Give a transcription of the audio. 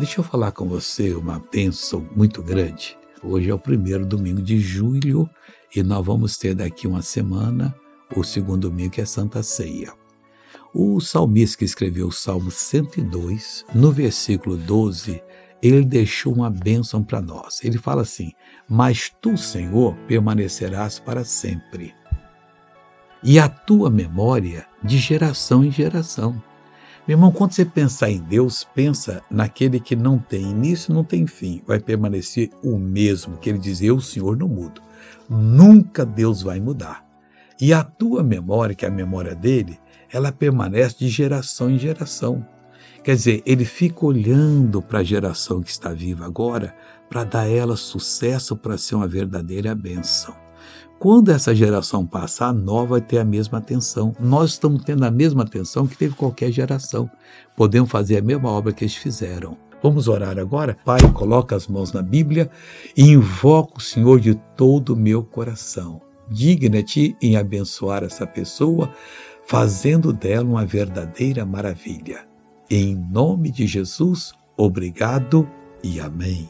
Deixa eu falar com você uma bênção muito grande. Hoje é o primeiro domingo de julho e nós vamos ter daqui uma semana o segundo domingo, que é Santa Ceia. O salmista que escreveu o Salmo 102, no versículo 12, ele deixou uma bênção para nós. Ele fala assim: Mas tu, Senhor, permanecerás para sempre, e a tua memória de geração em geração. Meu irmão, quando você pensar em Deus, pensa naquele que não tem início, não tem fim, vai permanecer o mesmo, que ele diz: Eu, Senhor, não mudo. Nunca Deus vai mudar. E a tua memória, que é a memória dele, ela permanece de geração em geração. Quer dizer, ele fica olhando para a geração que está viva agora para dar a ela sucesso para ser uma verdadeira bênção. Quando essa geração passar, a nova vai ter a mesma atenção. Nós estamos tendo a mesma atenção que teve qualquer geração. Podemos fazer a mesma obra que eles fizeram. Vamos orar agora? Pai, coloca as mãos na Bíblia e invoca o Senhor de todo o meu coração. Digna-te em abençoar essa pessoa, fazendo dela uma verdadeira maravilha. Em nome de Jesus, obrigado e amém.